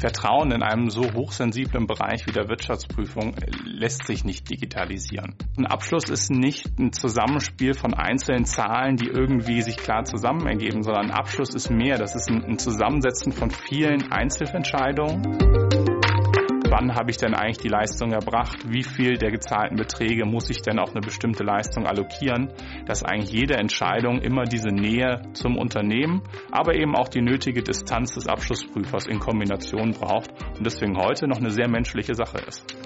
Vertrauen in einem so hochsensiblen Bereich wie der Wirtschaftsprüfung lässt sich nicht digitalisieren. Ein Abschluss ist nicht ein Zusammenspiel von einzelnen Zahlen, die irgendwie sich klar zusammen ergeben, sondern ein Abschluss ist mehr. Das ist ein Zusammensetzen von vielen Einzelentscheidungen wann habe ich denn eigentlich die Leistung erbracht, wie viel der gezahlten Beträge muss ich denn auf eine bestimmte Leistung allokieren, dass eigentlich jede Entscheidung immer diese Nähe zum Unternehmen, aber eben auch die nötige Distanz des Abschlussprüfers in Kombination braucht und deswegen heute noch eine sehr menschliche Sache ist.